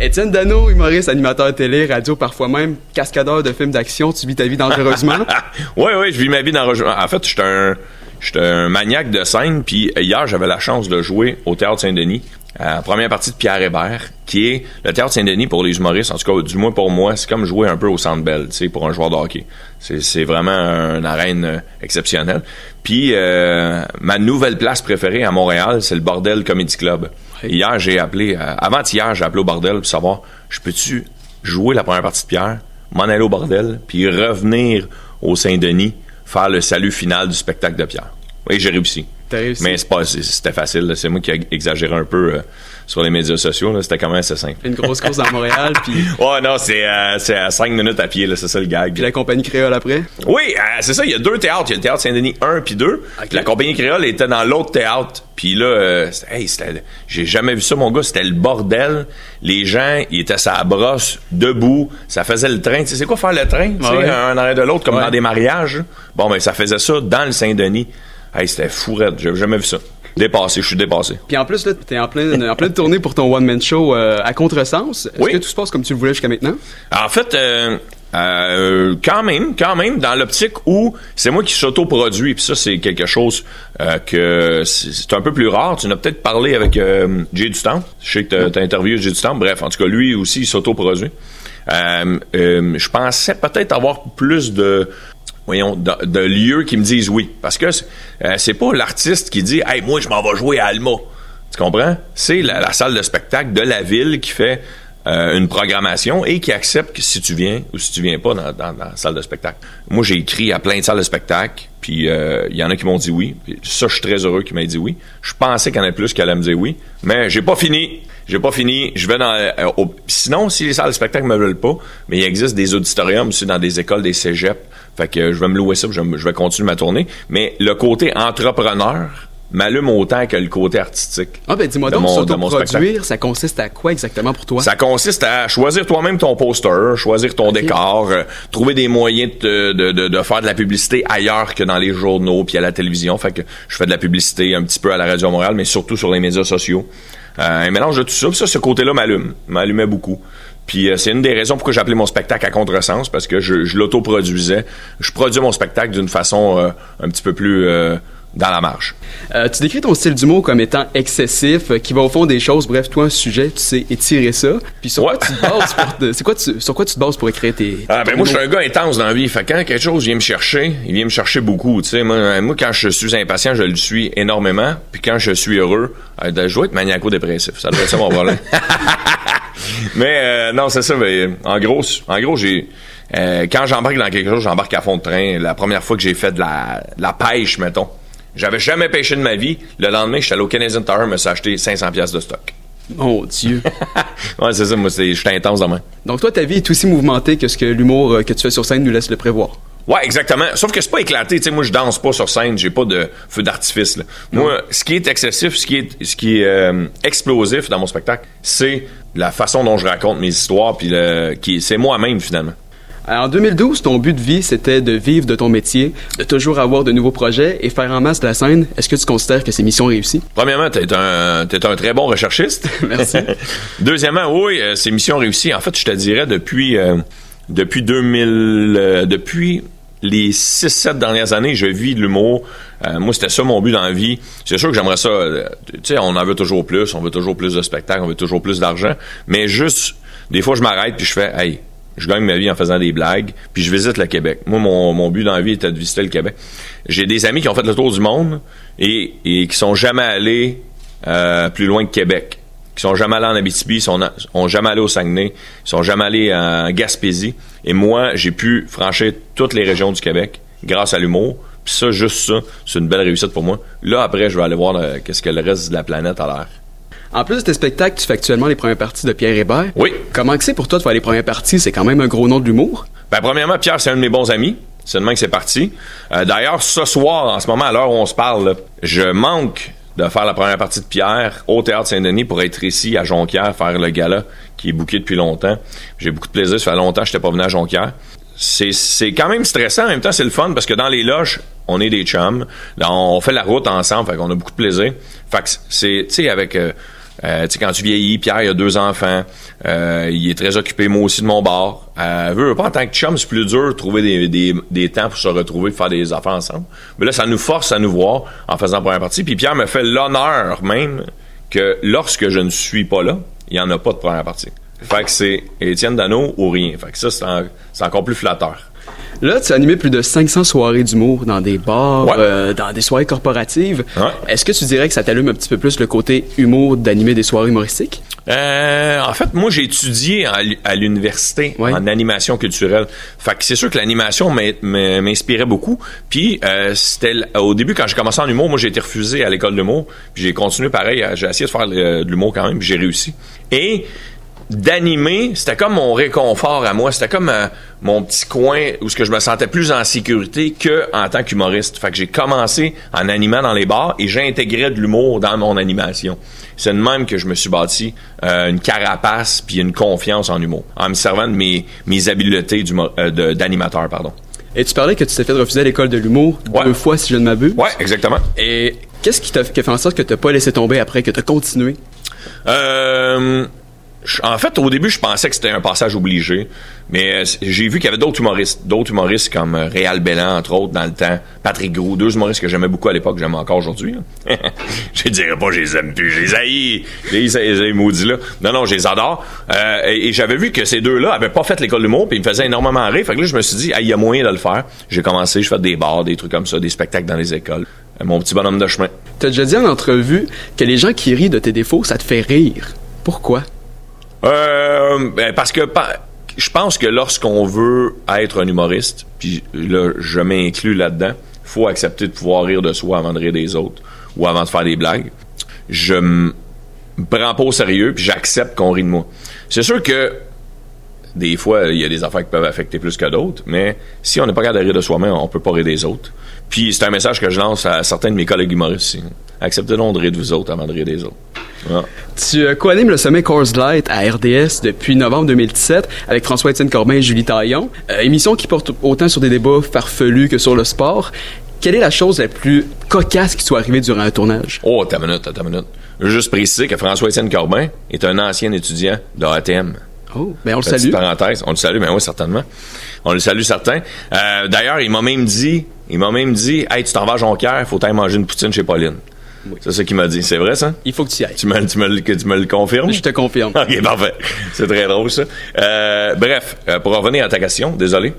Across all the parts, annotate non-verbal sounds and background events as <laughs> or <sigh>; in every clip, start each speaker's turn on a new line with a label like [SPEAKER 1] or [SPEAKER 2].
[SPEAKER 1] Étienne Dano, humoriste, animateur télé, radio, parfois même cascadeur de films d'action, tu vis ta vie dangereusement.
[SPEAKER 2] oui, <laughs> oui, je vis ma vie dangereusement. En fait, je suis un, un maniaque de scène, puis hier, j'avais la chance de jouer au Théâtre Saint-Denis. Euh, première partie de Pierre Hébert, qui est le Théâtre Saint-Denis pour les humoristes, en tout cas, du moins pour moi, c'est comme jouer un peu au Centre Bell, tu sais, pour un joueur de hockey. C'est, c'est vraiment une arène euh, exceptionnelle. Puis, euh, ma nouvelle place préférée à Montréal, c'est le Bordel Comedy Club. Hier, j'ai appelé, euh, avant-hier, j'ai appelé au Bordel pour savoir, je peux-tu jouer la première partie de Pierre, m'en aller au Bordel, puis revenir au Saint-Denis, faire le salut final du spectacle de Pierre. Oui, j'ai réussi. Mais c'était facile. C'est moi qui ai exagéré un peu euh, sur les médias sociaux. C'était quand même assez simple.
[SPEAKER 1] Une grosse course dans Montréal. <laughs> puis...
[SPEAKER 2] Ouais, non, c'est, euh, à 5 minutes à pied. C'est ça le gag.
[SPEAKER 1] Puis la compagnie créole après?
[SPEAKER 2] Oui, euh, c'est ça. Il y a deux théâtres. Il y a le théâtre Saint-Denis 1 puis 2. La compagnie créole était dans l'autre théâtre. Puis là, hey, j'ai jamais vu ça, mon gars. C'était le bordel. Les gens, ils étaient à brosse, debout. Ça faisait le train. Tu sais, c'est quoi faire le train? Sais, un arrêt de l'autre, comme dans des mariages. Bon, ben, ça faisait ça dans le Saint-Denis. Hey, c'était fou, J'avais jamais vu ça. Dépassé, je suis dépassé.
[SPEAKER 1] Puis en plus, là, t'es en pleine, en pleine tournée pour ton one-man show euh, à contresens. Est-ce que tout se passe comme tu le voulais jusqu'à maintenant?
[SPEAKER 2] En fait, euh, euh, quand même, quand même, dans l'optique où c'est moi qui s'auto-produis, puis ça, c'est quelque chose que c'est un peu plus rare. Tu en as peut-être parlé avec Jay Dutemps. Je sais que t'as as interviewé Jay Dutemps. Bref, en tout cas, lui aussi, il s'auto-produit. je pensais peut-être avoir plus de voyons, de, lieux qui me disent oui. Parce que euh, c'est pas l'artiste qui dit Hey, moi, je m'en vais jouer à Alma. Tu comprends? C'est la, salle de spectacle de la ville qui fait euh, une programmation et qui accepte que si tu viens ou si tu viens pas dans, la salle de spectacle. Moi, j'ai écrit à plein de salles de spectacle, puis euh, il y en a qui m'ont dit oui. ça, je suis très heureux qu'ils m'aient dit oui. Je pensais qu'il y en avait plus qui allaient me dire oui, mais j'ai pas fini. J'ai pas fini. Je vais dans. sinon, si les salles de spectacle me veulent pas, mais il existe des auditoriums aussi dans des écoles, des cégeps, fait que je vais me louer ça, je, vais continuer ma tournée. Mais le côté entrepreneur m'allume autant que le côté artistique.
[SPEAKER 1] Ah ben dis-moi donc, s'autoproduire, ça consiste à quoi exactement pour toi?
[SPEAKER 2] Ça consiste à choisir toi-même ton poster, choisir ton décor, euh, trouver des moyens de, de, de, faire de la publicité ailleurs que dans les journaux puis à la télévision. Fait que je fais de la publicité un petit peu à la Radio Montréal, mais surtout sur les médias sociaux. Euh, un mélange de tout ça. ça, ce côté-là m'allume, m'allumait beaucoup. Puis euh, c'est une des raisons pourquoi j'ai appelé mon spectacle à contresens, parce que je, je l'autoproduisais. Je produis mon spectacle d'une façon un petit peu plus dans la marge.
[SPEAKER 1] tu décris ton style d'humour comme étant excessif, qui va au fond des choses. Bref, toi, un sujet, tu sais étirer ça. Puis sur quoi tu te bases pour quoi sur quoi tu te bases pour écrire tes,
[SPEAKER 2] Ah ben moi je suis un gars intense dans la vie. Fait quand quelque chose vient me chercher, il vient me chercher beaucoup. Tu sais, moi, moi, quand je suis impatient, je le suis énormément. Puis quand je suis heureux, je dois être maniaco-dépressif. Ça doit être ça mon problème. <laughs> mais euh, non, c'est ça. Mais, en gros, en gros, j'ai euh, quand j'embarque dans quelque chose, j'embarque à fond de train. La première fois que j'ai fait de la, la pêche, mettons, j'avais jamais pêché de ma vie. Le lendemain, je suis allé au Canadian Tower, me suis acheté 500 pièces de stock.
[SPEAKER 1] Oh Dieu. <laughs>
[SPEAKER 2] ouais, c'est ça. Moi, je suis intense demain.
[SPEAKER 1] Donc toi, ta vie est aussi mouvementée que ce que l'humour euh, que tu fais sur scène nous laisse le prévoir.
[SPEAKER 2] Ouais, exactement. Sauf que c'est pas éclaté. Tu sais, moi, je danse pas sur scène. J'ai pas de feu d'artifice. Moi, ce qui est excessif, ce qui est, ce qui est explosif dans mon spectacle, c'est la façon dont je raconte mes histoires, puis qui, c'est moi-même finalement.
[SPEAKER 1] En 2012, ton but de vie, c'était de vivre de ton métier, de toujours avoir de nouveaux projets et faire en masse de la scène. Est-ce que tu considères que c'est mission réussie?
[SPEAKER 2] Premièrement, tu es un, un très bon recherchiste. <laughs>
[SPEAKER 1] Merci. <laughs>
[SPEAKER 2] Deuxièmement, oui, euh, c'est mission réussie. En fait, je te dirais depuis, euh, depuis 2000, euh, depuis les 6-7 dernières années, je vis de l'humour. Euh, moi, c'était ça mon but dans la vie. C'est sûr que j'aimerais ça. Euh, tu sais, on en veut toujours plus, on veut toujours plus de spectacles, on veut toujours plus d'argent. Mais juste, des fois, je m'arrête puis je fais, hey, je gagne ma vie en faisant des blagues, puis je visite le Québec. Moi, mon, but dans la vie était de visiter le Québec. J'ai des amis qui ont fait le tour du monde et, et qui sont jamais allés euh, plus loin que Québec qui sont jamais allés en Abitibi, sont, sont jamais allés au Saguenay, sont jamais allés en Gaspésie. Et moi, j'ai pu franchir toutes les régions du Québec grâce à l'humour. Puis ça, juste ça, c'est une belle réussite pour moi. Là, après, je vais aller voir euh, qu'est-ce que le reste de la planète a l'air.
[SPEAKER 1] En plus de tes spectacles, tu fais actuellement les premières parties de Pierre Hébert.
[SPEAKER 2] Oui.
[SPEAKER 1] Comment c'est pour toi de faire les premières parties? C'est quand même un gros nom de l'humour.
[SPEAKER 2] Ben, premièrement, Pierre, c'est un de mes bons amis. C'est demain que c'est parti. Euh, d'ailleurs, ce soir, en ce moment, à l'heure où on se parle, je manque de faire la première partie de Pierre au Théâtre Saint-Denis pour être ici à Jonquière, faire le gala qui est bouqué depuis longtemps. J'ai beaucoup de plaisir. Ça fait longtemps que je n'étais pas venu à Jonquière. C'est quand même stressant. En même temps, c'est le fun parce que dans les loges, on est des chums. on fait la route ensemble. Fait qu'on a beaucoup de plaisir. Fait que c'est, tu sais, avec... Euh, Euh, tu sais, quand tu vieillis, Pierre, il a deux enfants. Euh, il est très occupé, moi aussi, de mon bar. Euh, pas, en tant que chum, c'est plus dur de trouver des, des, des, temps pour se retrouver, faire des affaires ensemble. Mais là, ça nous force à nous voir en faisant première partie. Puis Pierre me fait l'honneur même que lorsque je ne suis pas là, il n'y en a pas de première partie. Fait que c'est Étienne Dano ou rien. Fait que ça, c'est encore plus flatteur.
[SPEAKER 1] Là, tu as animé plus de 500 soirées d'humour dans des bars, euh, dans des soirées corporatives. Est-ce que tu dirais que ça t'allume un petit peu plus le côté humour d'animer des soirées humoristiques?
[SPEAKER 2] Euh, en fait, moi, j'ai étudié à l'université en animation culturelle. Fait que c'est sûr que l'animation m'inspirait beaucoup. Puis, euh, c'était au début, quand j'ai commencé en humour, moi, j'ai été refusé à l'école de l'humour. Puis j'ai continué pareil. J'ai essayé de faire de l'humour quand même, puis j'ai réussi. Et d'animer, c'était comme mon réconfort à moi. C'était comme euh, mon petit coin où ce que je me sentais plus en sécurité que en tant qu'humoriste. Fait que j'ai commencé en animant dans les bars et j'ai intégré de l'humour dans mon animation. C'est de même que je me suis bâti euh, une carapace puis une confiance en humour, en me servant de mes, mes habiletés euh, d'animateur, pardon.
[SPEAKER 1] Et tu parlais que tu t'es fait refuser à l'école de l'humour deux fois, si je ne m'abuse.
[SPEAKER 2] Ouais, exactement.
[SPEAKER 1] Et qu'est-ce qui t'a fait en sorte que tu n'as pas laissé tomber après, que tu as continué?
[SPEAKER 2] Euh, en fait, au début, je pensais que c'était un passage obligé, mais euh, j'ai vu qu'il y avait d'autres humoristes, d'autres humoristes comme euh, Réal Bellan, entre autres, dans le temps, Patrick Gros, deux humoristes que j'aimais beaucoup à l'époque, que j'aime encore aujourd'hui. je dirais pas, je les aime plus, je les haïs, les maudits là. Non, non, je les adore. Euh, et, j'avais vu que ces deux-là avaient pas fait l'école du mot, puis ils me faisaient énormément rire. Fait que là, je me suis dit, il y a moyen de le faire. J'ai commencé, je fais des bars, des trucs comme ça, des spectacles dans les écoles. Mon petit bonhomme de chemin.
[SPEAKER 1] T'as déjà dit en entrevue que les gens qui rient de tes défauts, ça te fait rire. Pourquoi?
[SPEAKER 2] Euh, ben, parce que je pense que lorsqu'on veut être un humoriste, puis là, je m'inclus là-dedans, faut accepter de pouvoir rire de soi avant de rire des autres ou avant de faire des blagues. Je me prends pas au sérieux, puis j'accepte qu'on rit de moi. C'est sûr que des fois, il y a des affaires qui peuvent affecter plus que d'autres, mais si on n'est pas capable de rire de soi-même, on peut pas rire des autres. Puis c'est un message que je lance à certains de mes collègues humoristes. Acceptez donc de rire de vous autres avant de rire des autres.
[SPEAKER 1] Tu euh, co-animes le sommet Coors Light à RDS depuis novembre 2017 avec François-Étienne Corbin et Julie Taillon. Euh, émission qui porte autant sur des débats farfelus que sur le sport. Quelle est la chose la plus cocasse qui soit arrivée durant un tournage?
[SPEAKER 2] Oh, ta minute, ta minute. Je veux juste préciser que François-Étienne Corbin est un ancien étudiant de ATM.
[SPEAKER 1] Oh, ben on le salue.
[SPEAKER 2] parenthèse, on le salue, ben oui, certainement. On le salue certain. Euh, d'ailleurs, il m'a même dit, il m'a même dit, hey, tu t'en vas à Jonquière, faut aller manger une poutine chez Pauline. C'est ça qu'il m'a dit. C'est vrai, ça?
[SPEAKER 1] Il faut que tu y ailles.
[SPEAKER 2] Tu me, tu me, tu me le confirmes?
[SPEAKER 1] Je te confirme. <laughs>
[SPEAKER 2] OK, parfait. C'est très drôle, ça. Euh, bref, euh, pour revenir à ta question, désolé.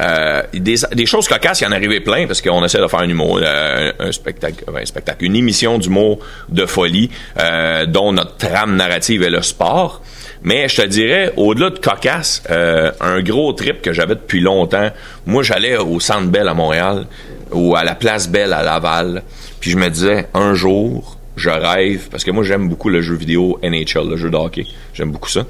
[SPEAKER 2] Euh, des, des, choses cocasses, il y en arrivait plein parce qu'on essaie de faire un humour, euh, un, spectacle, un spectacle, une émission d'humour de folie euh, dont notre trame narrative est le sport. Mais je te dirais, au-delà de cocasse, un gros trip que j'avais depuis longtemps. Moi, j'allais au Centre Bell à Montréal ou à la Place Belle à Laval. Puis je me disais, un jour, je rêve, parce que moi j'aime beaucoup le jeu vidéo NHL, le jeu de hockey. J'aime beaucoup ça.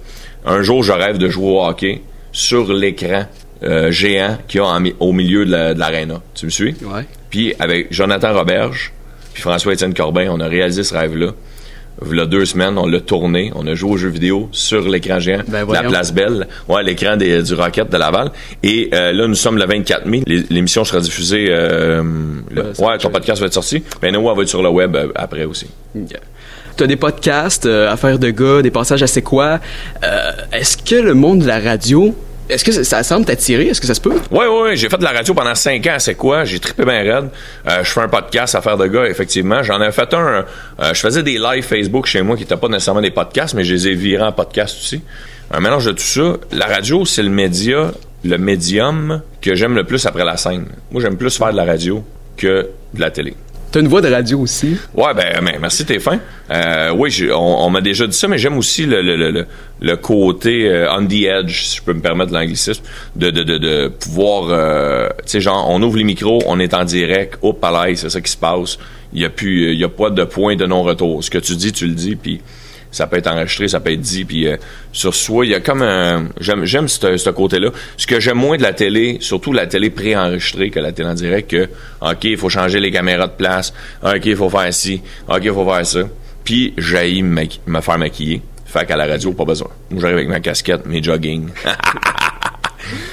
[SPEAKER 2] Un jour, je rêve de jouer au hockey sur l'écran euh, géant qu'il y a au milieu de l'aréna. tu me suis?
[SPEAKER 1] Ouais.
[SPEAKER 2] Puis avec Jonathan Roberge, puis François-Étienne Corbin, on a réalisé ce rêve-là il y a deux semaines, on l'a tourné, on a joué aux jeux vidéo sur l'écran géant ben, de la Place Belle, ouais, l'écran du Rocket de Laval. Et euh, là, nous sommes le 24 mai. L'émission sera diffusée. Euh, ouais, ton podcast va être sorti. Ben nous, on va être sur le web euh, après aussi.
[SPEAKER 1] Tu as des podcasts, affaires de gars, des passages à c'est quoi? Est-ce que le monde de la radio est-ce que ça, semble t'attirer? Est-ce que ça se peut?
[SPEAKER 2] Oui, oui. J'ai fait de la radio pendant cinq ans. C'est quoi? J'ai trippé bien raide. Euh, je fais un podcast à faire de gars, effectivement. J'en ai fait un. Euh, je faisais des lives Facebook chez moi qui n'étaient pas nécessairement des podcasts, mais je les ai virés en podcast aussi. Un mélange de tout ça. La radio, c'est le média, le médium que j'aime le plus après la scène. Moi, j'aime plus faire de la radio que de la télé.
[SPEAKER 1] T'as une voix de radio aussi.
[SPEAKER 2] Ouais, ben, merci, t'es. Euh, oui, on, m'a déjà dit ça, mais j'aime aussi le, le, le, le côté euh, on the edge, si je peux me permettre l'anglicisme, de, de, de, de pouvoir, euh, tu sais, genre, on ouvre les micros, on est en direct, hop, à c'est ça qui se passe. Il y a plus, y a pas de point de non-retour. Ce que tu dis, tu le dis, puis ça peut être enregistré, ça peut être dit, puis euh, sur soi, il y a comme un... J'aime, j'aime ce, côté-là. Ce que j'aime moins de la télé, surtout la télé pré-enregistrée que la télé en direct, que, OK, il faut changer les caméras de place, OK, il faut faire ci, OK, il faut faire ça. Puis, j'ai me, me faire maquiller. Fait qu'à la radio, pas besoin. J'arrive avec ma casquette, mes jogging. <laughs>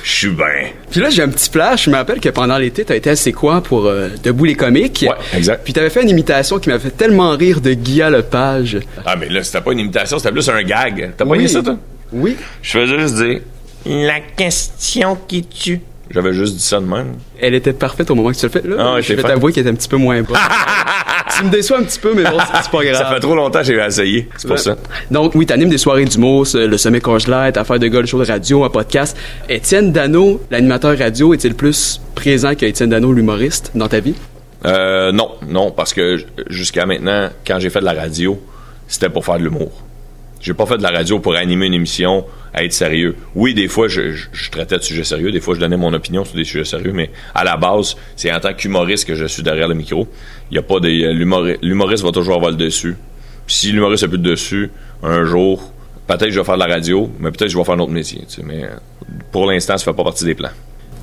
[SPEAKER 2] Je suis bien.
[SPEAKER 1] Puis là, j'ai un petit flash. Je me rappelle que pendant l'été, t'as été assez quoi pour euh, Debout les comiques?
[SPEAKER 2] Ouais, exact.
[SPEAKER 1] Puis t'avais fait une imitation qui m'a fait tellement rire de Guy Lepage.
[SPEAKER 2] Ah, mais là, c'était pas une imitation, c'était plus un gag. T'as pas
[SPEAKER 1] Oui.
[SPEAKER 2] ça, toi?
[SPEAKER 1] Oui.
[SPEAKER 2] Je faisais juste dire La question qui tue. J'avais juste dit ça de même.
[SPEAKER 1] Elle était parfaite au moment que tu le fais. Là,
[SPEAKER 2] Ah
[SPEAKER 1] je vais t'avouer qu'elle était un petit peu moins bonne. <laughs> tu me déçois un petit peu, mais bon, c'est pas grave.
[SPEAKER 2] Ça fait trop longtemps que j'ai essayé. C'est pour ça.
[SPEAKER 1] Donc, oui, t'animes des soirées d'humour, ce- le sommet Light, affaire de gars, le show de radio, un podcast. Étienne Dano, l'animateur radio, est-il plus présent que Étienne Dano, l'humoriste, dans ta vie?
[SPEAKER 2] Euh, non, non, parce que jusqu'à maintenant, quand j'ai fait de la radio, c'était pour faire de l'humour. J'ai pas fait de la radio pour animer une émission, à être sérieux. Oui, des fois, je, traitais de sujets sérieux, des fois, je donnais mon opinion sur des sujets sérieux, mais à la base, c'est en tant qu'humoriste que je suis derrière le micro. Il a pas de l'humori- l'humoriste va toujours avoir le dessus. Puis si l'humoriste n'a plus de dessus, un jour, peut-être je vais faire de la radio, mais peut-être je vais faire un autre métier. mais euh, pour l'instant, ça fait pas partie des plans.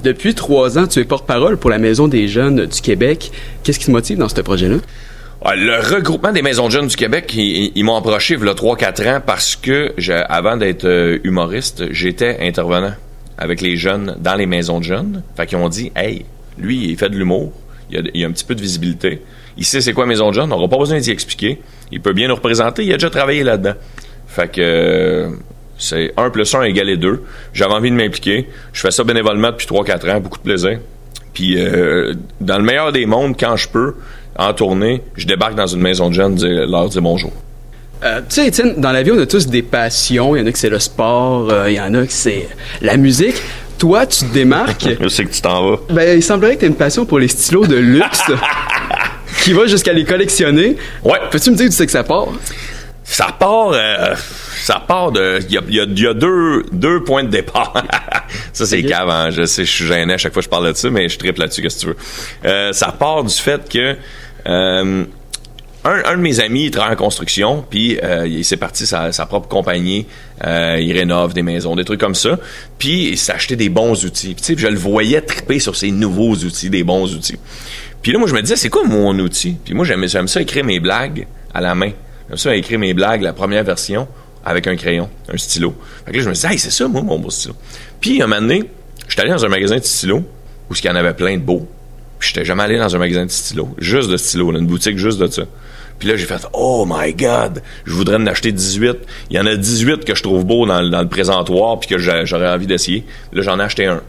[SPEAKER 1] Depuis trois ans, tu es porte-parole pour la Maison des jeunes du Québec. Qu'est-ce qui te motive dans ce projet-là?
[SPEAKER 2] Le regroupement des maisons de jeunes du Québec, ils, m'ont approché il y a 3-4 ans parce que avant d'être euh, humoriste, j'étais intervenant avec les jeunes dans les maisons de jeunes. Fait qu'ils ont dit, hey, lui, il fait de l'humour, il a, il a un petit peu de visibilité, il sait c'est quoi maison de jeunes, on n'aura pas besoin d'y expliquer, il peut bien nous représenter, il a déjà travaillé là-dedans. Fait que euh, c'est 1 plus 1 égale 2. J'avais envie de m'impliquer. Je fais ça bénévolement depuis 3-4 ans, beaucoup de plaisir. Puis euh, dans le meilleur des mondes, quand je peux, en tournée, je débarque dans une maison de jeunes, dire, leur dire bonjour.
[SPEAKER 1] Euh, tu sais, Étienne, dans la vie, on a tous des passions. Il y en a que c'est le sport, euh, il y en a que c'est la musique. Toi, tu te démarques. <laughs>
[SPEAKER 2] Je sais que tu t'en vas.
[SPEAKER 1] ben, il semblerait que tu une passion pour les stylos de luxe <laughs> qui va jusqu'à les collectionner.
[SPEAKER 2] Ouais.
[SPEAKER 1] Peux-tu me dire où tu sais que ça part?
[SPEAKER 2] Ça part, euh, ça part de, il y a, il y a- il y a deux, deux points de départ. <laughs> ça c'est
[SPEAKER 1] Ok.
[SPEAKER 2] cave, hein. je sais, je suis gêné à chaque fois que je parle de ça, mais je triple là-dessus, qu'est-ce que tu veux. Euh, ça part du fait que euh, un, de mes amis il travaille en construction, puis euh, il s'est parti sa, sa propre compagnie, euh, il rénove des maisons, des trucs comme ça, puis il s'est acheté des bons outils. Puis, je le voyais triper sur ces nouveaux outils, des bons outils. Puis là, moi, je me disais, c'est quoi mon outil? Puis moi, j'aime j'aime ça écrire mes blagues à la main. J'aime ça écrire mes blagues, la première version, avec un crayon, un stylo. Fait que là, je me disais, hey, c'est ça, moi, mon beau stylo. Puis, un moment donné, j'étais allé dans un magasin de stylos, où il y en avait plein de beaux. Puis, j'étais jamais allé dans un magasin de stylos, juste de stylos, une boutique juste de ça. Puis là, j'ai fait, oh my God, je voudrais en acheter 18. Il y en a 18 que je trouve beaux dans, le- dans le présentoir, puis que j'aurais envie d'essayer. Là, j'en ai acheté un.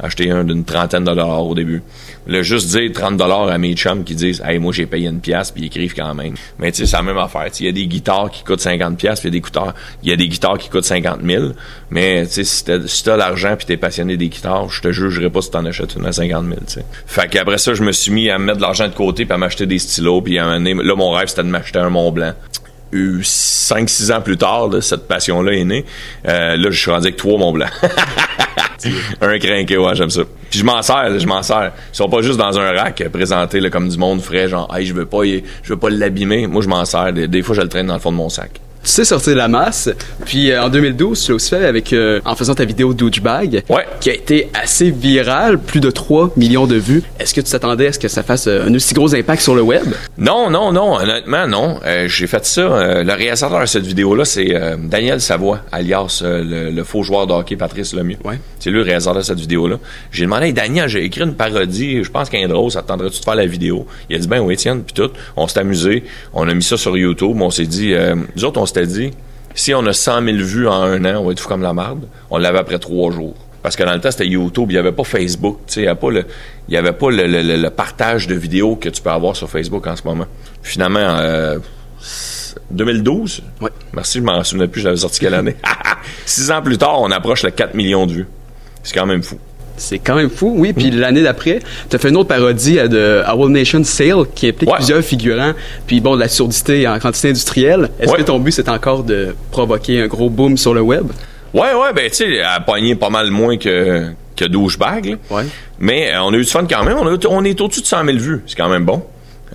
[SPEAKER 2] Acheté un d'une trentaine de dollars au début. Là, juste dire 30 dollars à mes chums qui disent, hey, moi, j'ai payé une pièce, puis ils écrivent quand même. Mais tu sais, c'est la même affaire. Il y a des guitares qui coûtent 50 pièces, il y a des guitares, il y a des guitares qui coûtent 50 000. Mais tu sais, si t'as l'argent puis t'es passionné des guitares, je te jugerai pas si t'en achètes une à 50 000. Tu sais. Fait qu'après ça, je me suis mis à me mettre de l'argent de côté puis à m'acheter des stylos. Puis à donné, là, mon rêve, c'était de m'acheter un Mont Blanc. 5-6 ans plus tard, là, cette passion-là est née. Euh, là, je suis rendu avec trois Mont Blanc. <laughs> <laughs> un crinqué, ouais, j'aime ça. Puis je m'en sers, je m'en sers. Ils sont pas juste dans un rack euh, présentés là, comme du monde frais, genre, hey, je veux pas, veux pas l'abîmer. Moi, je m'en sers. Des, des fois, je le traîne dans le fond de mon sac.
[SPEAKER 1] Tu sais sortir de la masse. Puis euh, en 2012, tu l'as aussi fait avec, euh, en faisant ta vidéo Douchebag,
[SPEAKER 2] Ouais.
[SPEAKER 1] qui a été assez virale, plus de 3 millions de vues. Est-ce que tu t'attendais à ce que ça fasse euh, un aussi gros impact sur le web?
[SPEAKER 2] Non, non, non, honnêtement, non. Euh, j'ai fait ça. le réalisateur de cette vidéo-là, c'est Daniel Savoie, alias le, le faux joueur de hockey Patrice Lemieux.
[SPEAKER 1] Ouais.
[SPEAKER 2] C'est lui le réalisateur de cette vidéo-là. J'ai demandé, hey, Daniel, j'ai écrit une parodie, je pense est drôle, ça te tenterait-tu de faire la vidéo? Il a dit, ben oui, Étienne, puis tout. On s'est amusé, on a mis ça sur YouTube, on s'est dit, euh, nous autres, on s'était dit, si on a 100 000 vues en un an, on va être fou comme la marde. On l'avait après trois jours. Parce que dans le temps, c'était YouTube, il n'y avait pas Facebook, tu sais, il n'y avait pas, le, y avait pas le, le- le- le partage de vidéos que tu peux avoir sur Facebook en ce moment. Finalement, euh, 2012,
[SPEAKER 1] Ouais.
[SPEAKER 2] merci, je m'en souvenais plus, je l'avais sorti quelle année? <laughs> Six ans plus tard, on approche le 4 millions de vues. C'est quand même fou.
[SPEAKER 1] C'est quand même fou, oui. Puis l'année d'après, tu as fait une autre parodie euh, de Our Nation Sale qui implique
[SPEAKER 2] Ouais.
[SPEAKER 1] plusieurs figurants. Puis bon, de la surdité en quantité industrielle. Est-ce
[SPEAKER 2] Ouais.
[SPEAKER 1] que ton but, c'est encore de provoquer un gros boom sur le web?
[SPEAKER 2] Ouais, ouais, ben, tu sais, elle a pogné pas mal moins que, que Douchebag, là.
[SPEAKER 1] Ouais.
[SPEAKER 2] Mais euh, on a eu du fun quand même. On, a- on est au-dessus de 100 000 vues. C'est quand même bon.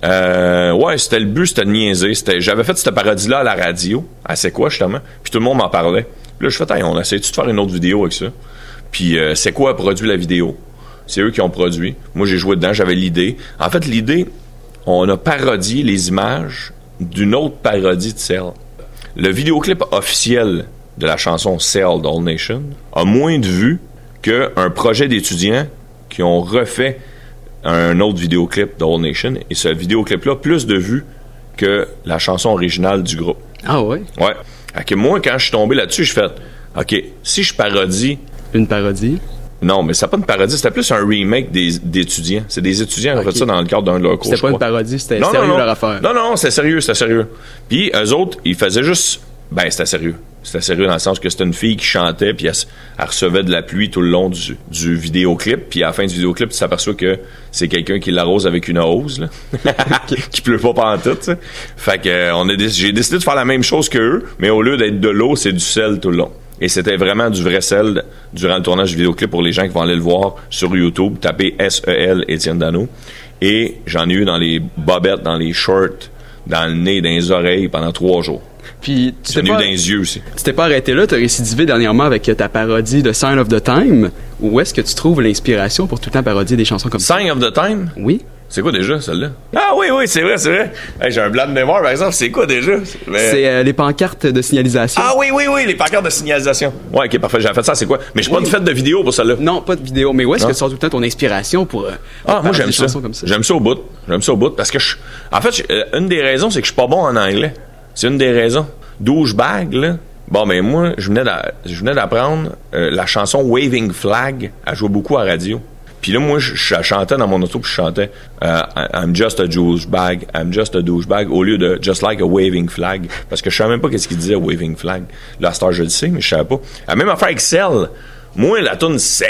[SPEAKER 2] Euh, ouais, c'était le but, c'était de niaiser. J'avais fait cette parodie-là à la radio, à C'est quoi, justement. Puis tout le monde m'en parlait. Puis là, je fais, on essaie de faire une autre vidéo avec ça. Puis euh, C'est quoi a produit la vidéo? C'est eux qui ont produit. Moi, j'ai joué dedans, j'avais l'idée. En fait, l'idée, on a parodié les images d'une autre parodie de Cell. Le vidéoclip officiel de la chanson Cell d'All Nation a moins de vues qu'un projet d'étudiants qui ont refait un autre vidéoclip de All Nation. Et ce vidéoclip-là, plus de vues que la chanson originale du groupe.
[SPEAKER 1] Ah ouais?
[SPEAKER 2] Ouais. Que moi, quand je suis tombé là-dessus, je fais OK, si je parodie.
[SPEAKER 1] Une parodie?
[SPEAKER 2] Non, mais c'est pas une parodie, c'était plus un remake des, d'étudiants. C'est des étudiants qui ont fait ça dans le cadre d'un de leurs cours.
[SPEAKER 1] C'était pas une parodie, c'était sérieux
[SPEAKER 2] non, non.
[SPEAKER 1] leur affaire.
[SPEAKER 2] Non, non, c'était sérieux, c'était sérieux. Puis eux autres, ils faisaient juste. Ben, c'était sérieux. C'était sérieux dans le sens que c'était une fille qui chantait, puis elle, recevait de la pluie tout le long du, du vidéoclip. Puis à la fin du vidéoclip, tu t'aperçois que c'est quelqu'un qui l'arrose avec une hose, là. <laughs> <laughs> qui pleut pas pantoute, tu sais. Fait que euh, on a dé- j'ai décidé de faire la même chose que eux, mais au lieu d'être de l'eau, c'est du sel tout le long. Et c'était vraiment du vrai sel durant le tournage du vidéoclip pour les gens qui vont aller le voir sur YouTube. Tapez S-E-L Étienne Dano. Et j'en ai eu dans les bobettes, dans les shorts, dans le nez, dans les oreilles pendant trois jours.
[SPEAKER 1] Puis tu t'es pas,
[SPEAKER 2] dans les yeux aussi.
[SPEAKER 1] tu t'es pas arrêté là, t'as récidivé dernièrement avec ta parodie de Sign of the Time. Où est-ce que tu trouves l'inspiration pour tout le temps parodier des chansons comme ça?
[SPEAKER 2] Sign of the Time?
[SPEAKER 1] Oui.
[SPEAKER 2] C'est quoi déjà, celle-là? Ah oui, oui, c'est vrai, c'est vrai. Hey, j'ai un blanc de mémoire, par exemple. C'est quoi déjà? Mais-
[SPEAKER 1] C'est euh, les pancartes de signalisation.
[SPEAKER 2] Ah oui, oui, oui, les pancartes de signalisation. Ouais, ok, parfait, j'ai fait ça, c'est quoi? Mais j'ai pas
[SPEAKER 1] Oui.
[SPEAKER 2] une fête de vidéo pour celle-là.
[SPEAKER 1] Non, pas de vidéo, mais où est-ce
[SPEAKER 2] Non.
[SPEAKER 1] que tu sors tout le temps ton inspiration pour, euh, pour
[SPEAKER 2] Ah, moi
[SPEAKER 1] parodier
[SPEAKER 2] j'aime
[SPEAKER 1] des
[SPEAKER 2] ça.
[SPEAKER 1] chansons comme ça?
[SPEAKER 2] J'aime ça au bout. J'aime ça au bout parce que je. En fait, je- euh, une des raisons, c'est que je suis pas bon en anglais. C'est une des raisons. Douchebag, là. Bon, ben moi, je venais d'apprendre euh, la chanson Waving Flag. Elle jouait beaucoup à radio. Puis là, moi, je, je chantais dans mon auto, puis je chantais euh, I'm just a douchebag, I'm just a douchebag, au lieu de just like a waving flag. Parce que je savais même pas qu'est-ce qu'il disait waving flag. Là, à cette heure, je le sais, mais je savais pas. La même affaire avec Cell. Moi, la tune Cell.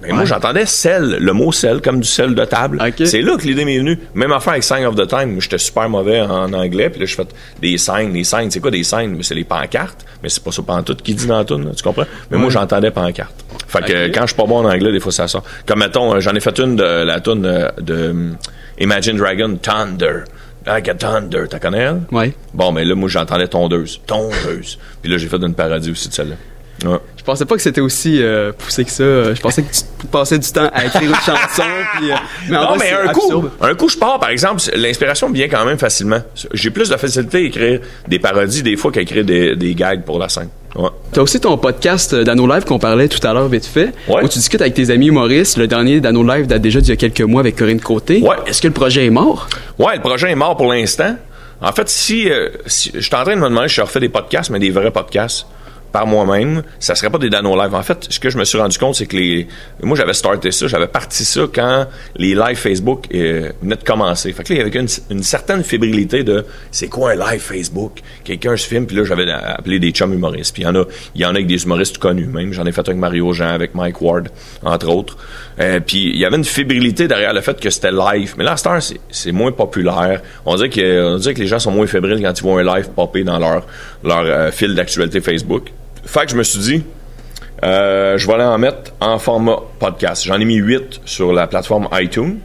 [SPEAKER 2] Ben, moi, j'entendais sel, le mot sel, comme du sel de table. C'est là que l'idée m'est venue. Même affaire avec Sign of the Time. J'étais super mauvais en anglais. Puis là, je fais des signes. Les signes, c'est quoi des signes? Mais c'est les pancartes. Mais c'est pas ça pantoute qui dit dans la toune, là, tu comprends? Mais moi, j'entendais pancartes. Fait que euh, quand je suis pas bon en anglais, des fois, ça sort. Comme, mettons, euh, j'en ai fait une de la toune euh, de hum, Imagine Dragon, Thunder. Like a Thunder. T'as connais elle?
[SPEAKER 1] Ouais.
[SPEAKER 2] Bon, mais là, moi, j'entendais tondeuse. Tondeuse. Puis là, j'ai fait une parodie aussi de celle-là. Ouais.
[SPEAKER 1] Je pensais pas que c'était aussi euh, poussé que ça. Je pensais que tu passais du temps à écrire une chanson. <laughs> Puis, euh, mais en
[SPEAKER 2] Non,
[SPEAKER 1] vrai,
[SPEAKER 2] mais
[SPEAKER 1] c'est
[SPEAKER 2] un coup,
[SPEAKER 1] absurde.
[SPEAKER 2] un coup, je pars, par exemple, l'inspiration vient quand même facilement. J'ai plus de facilité à écrire des parodies des fois qu'à écrire des, des gags pour la scène. Ouais.
[SPEAKER 1] T'as aussi ton podcast euh, Dano Live qu'on parlait tout à l'heure vite fait,
[SPEAKER 2] Ouais.
[SPEAKER 1] où tu discutes avec tes amis humoristes. Le dernier Dano Live date déjà d'il y a quelques mois avec Corinne Côté.
[SPEAKER 2] Ouais.
[SPEAKER 1] Est-ce que le projet est mort?
[SPEAKER 2] Ouais, le projet est mort pour l'instant. En fait, si, euh, si je suis en train de me demander si je refais des podcasts, mais des vrais podcasts par moi-même, ça serait pas des Dano Live. En fait, ce que je me suis rendu compte, c'est que les, moi j'avais starté ça, j'avais parti ça quand les lives Facebook euh, venaient de commencer. Fait que là, il y avait une, certaine fébrilité de c'est quoi un live Facebook? Quelqu'un se filme, puis là j'avais appelé des chums humoristes. Puis il y en a, il y en a avec des humoristes connus même. J'en ai fait avec Mario Jean, avec Mike Ward, entre autres. Euh, puis il y avait une fébrilité derrière le fait que c'était live. Mais là, c'est- c'est moins populaire. On dirait, que, on dirait que les gens sont moins fébriles quand ils voient un live popper dans leur, leur euh, fil d'actualité Facebook. Fait que je me suis dit, euh, je vais aller en mettre en format podcast. J'en ai mis 8 sur la plateforme iTunes.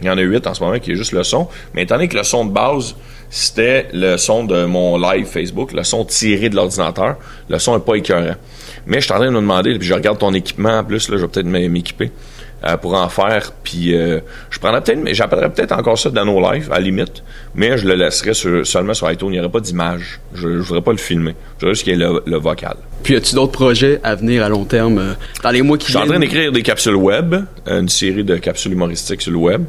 [SPEAKER 2] Il y en a 8 en ce moment qui est juste le son. Mais étant donné que le son de base, c'était le son de mon live Facebook, le son tiré de l'ordinateur, le son n'est pas écœurant. Mais je suis en train de me demander, puis je regarde ton équipement en plus, là, je vais peut-être m'é- m'équiper euh, pour en faire. Puis euh, je prendrais peut-être, mais j'appellerais peut-être encore ça dans nos lives, à la limite. Mais je le laisserais sur- seulement sur iTunes. Il n'y aurait pas d'image. Je ne voudrais pas le filmer. Je voudrais juste qu'il y ait le, le vocal.
[SPEAKER 1] Puis as-tu d'autres projets à venir à long terme? Euh, dans les mois qui
[SPEAKER 2] Je suis en
[SPEAKER 1] viennent?
[SPEAKER 2] train d'écrire des capsules web, euh, une série de capsules humoristiques sur le web,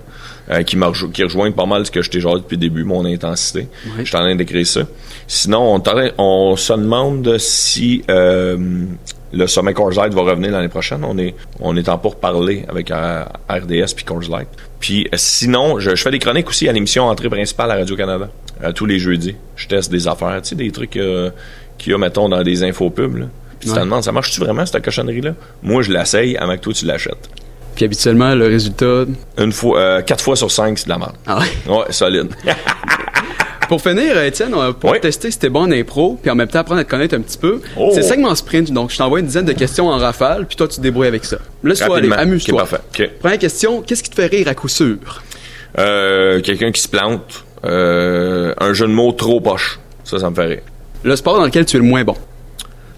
[SPEAKER 2] euh, qui, qui rejoignent pas mal ce que je t'ai genre depuis le début, mon intensité.
[SPEAKER 1] Ouais.
[SPEAKER 2] Je suis en train d'écrire ça. Sinon, on, on se demande si euh, le sommet Coors Light va revenir l'année prochaine. On est, on est en pourparler avec euh, RDS puis Coors Light. Puis euh, sinon, je, je fais des chroniques aussi à l'émission Entrée principale à Radio-Canada, euh, tous les jeudis. Je teste des affaires, tu sais, des trucs euh, qu'il y a, mettons, dans des infopubs. Là. Puis tu te
[SPEAKER 1] Ouais.
[SPEAKER 2] demandes, ça marche-tu vraiment, cette cochonnerie-là? Moi, je l'essaye avant que toi, tu l'achètes.
[SPEAKER 1] Puis habituellement, le résultat...
[SPEAKER 2] Une fois, euh, quatre fois sur cinq, c'est de la merde.
[SPEAKER 1] Ah ouais?
[SPEAKER 2] Ouais, solide. <laughs>
[SPEAKER 1] Pour finir, euh, Étienne, on- pour
[SPEAKER 2] Oui.
[SPEAKER 1] tester si t'es bon en impro, puis en même temps apprendre à te connaître un petit peu,
[SPEAKER 2] Oh.
[SPEAKER 1] c'est segment sprint. Donc, je t'envoie une dizaine de questions en rafale, puis toi, tu te débrouilles avec ça. Laisse-toi aller, amuse-toi.
[SPEAKER 2] Ok, parfait. Ok.
[SPEAKER 1] Première question, qu'est-ce qui te fait rire à coup sûr?
[SPEAKER 2] Euh, quelqu'un qui se plante. Euh, un jeu de mots trop poche. Ça, ça me fait rire.
[SPEAKER 1] Le sport dans lequel tu es le moins bon.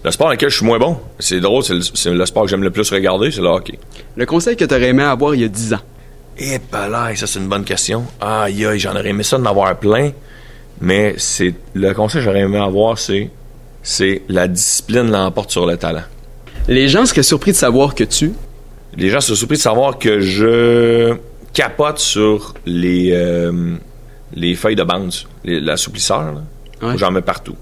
[SPEAKER 2] Le sport dans lequel je suis moins bon, c'est drôle, c'est le, sport que j'aime le plus regarder, c'est le hockey.
[SPEAKER 1] Le conseil que t'aurais aimé avoir il y a 10 ans?
[SPEAKER 2] Eh ben là, ça c'est une bonne question. Aïe aïe, j'en aurais aimé ça d'en avoir plein. Mais c'est le conseil que j'aurais aimé avoir, c'est c'est la discipline l'emporte sur le talent.
[SPEAKER 1] Les gens seraient surpris de savoir que tu...
[SPEAKER 2] les gens sont surpris de savoir que je capote sur les, euh, les feuilles de bande, l'assouplisseur.
[SPEAKER 1] Ouais.
[SPEAKER 2] J'en mets partout.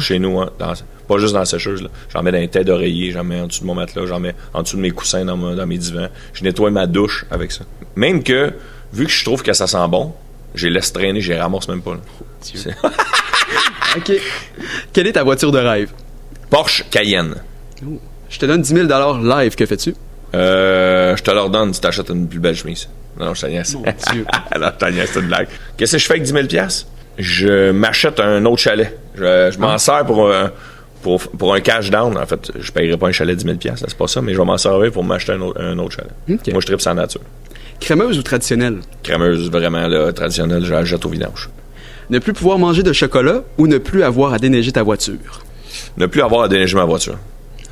[SPEAKER 2] Chez nous, hein, dans- pas juste dans la sécheuse. J'en mets dans les têtes d'oreiller, j'en mets en dessous de mon matelas, j'en mets en dessous de mes coussins dans, dans mes divans. Je nettoie ma douche avec ça. Même que, vu que je trouve que ça sent bon, je les laisse traîner, je les ramasse même pas. là. <laughs>
[SPEAKER 1] OK. Quelle est ta voiture de rêve?
[SPEAKER 2] Porsche Cayenne.
[SPEAKER 1] Je te donne 10 000 live, que fais-tu?
[SPEAKER 2] Euh, je te leur donne si t'achètes une plus belle chemise. Non, je te niaise.
[SPEAKER 1] Mon Dieu. <laughs>
[SPEAKER 2] non, je c'est une blague. Qu'est-ce que je fais avec 10 000 piastres? Je m'achète un autre chalet. Je, je m'en
[SPEAKER 1] Ah.
[SPEAKER 2] sers pour un, pour, pour un cash down. En fait, je paierai pas un chalet de 10 000 piastres, c'est pas ça, mais je vais m'en servir pour m'acheter un autre, un autre chalet. Moi, je tripe sans nature.
[SPEAKER 1] Crémeuse ou traditionnelle?
[SPEAKER 2] Crémeuse, vraiment, là, traditionnelle, je la jette au vidange.
[SPEAKER 1] Ne plus pouvoir manger de chocolat ou ne plus avoir à déneiger ta voiture?
[SPEAKER 2] Ne plus avoir à déneiger ma voiture.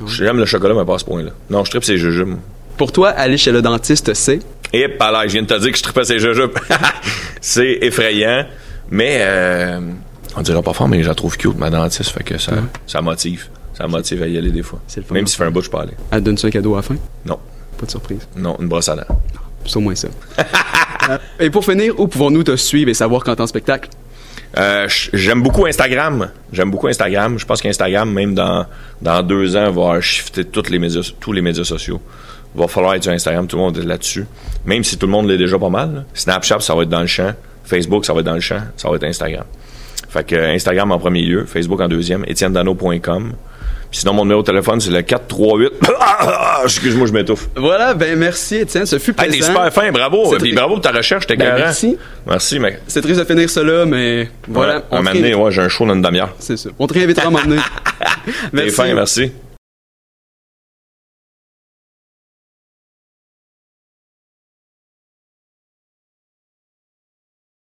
[SPEAKER 2] J'aime le chocolat, mais pas à ce point-là. Non, je tripe ces jujubes.
[SPEAKER 1] Pour toi, aller chez le dentiste, c'est?
[SPEAKER 2] Et là, je viens de te dire que je tripais ces jujubes. <laughs> c'est effrayant, mais euh, on dirait pas fort, mais je la trouve cute, ma dentiste, fait que ça, ça motive. Ça motive à y aller des fois.
[SPEAKER 1] C'est le fun.
[SPEAKER 2] Même si ça fait un bout, je peux aller.
[SPEAKER 1] Elle donne un cadeau à la fin?
[SPEAKER 2] Non,
[SPEAKER 1] Pas de surprise.
[SPEAKER 2] non, une brosse à dents.
[SPEAKER 1] C'est au moins ça. <laughs> Euh, et pour finir, où pouvons-nous te suivre et savoir quand t'es en spectacle?
[SPEAKER 2] Euh, J'aime beaucoup Instagram. J'aime beaucoup Instagram. Je pense qu'Instagram, même dans, dans deux ans, va shifter toutes les médias, tous les médias sociaux. Il va falloir être sur Instagram, tout le monde est là-dessus. Même si tout le monde l'est déjà pas mal. là. Snapchat, ça va être dans le champ. Facebook, ça va être dans le champ. Ça va être Instagram. Fait que euh, Instagram en premier lieu, Facebook en deuxième, etiennedano.com. Puis sinon, mon numéro de téléphone, c'est le 438... <coughs> Excuse-moi, je m'étouffe.
[SPEAKER 1] Voilà, ben merci Étienne, ce fut
[SPEAKER 2] Hey,
[SPEAKER 1] plaisant.
[SPEAKER 2] t'es super fin, bravo.
[SPEAKER 1] C'est
[SPEAKER 2] Puis bravo pour ta recherche, t'es
[SPEAKER 1] Ben, merci.
[SPEAKER 2] Merci, mec.
[SPEAKER 1] C'est triste de finir cela, mais voilà.
[SPEAKER 2] Ouais,
[SPEAKER 1] on
[SPEAKER 2] un moment donné, ouais, j'ai un show dans une demi-heure.
[SPEAKER 1] C'est ça. On te réinvitera à <laughs> m'emmener.
[SPEAKER 2] T'es fin, merci.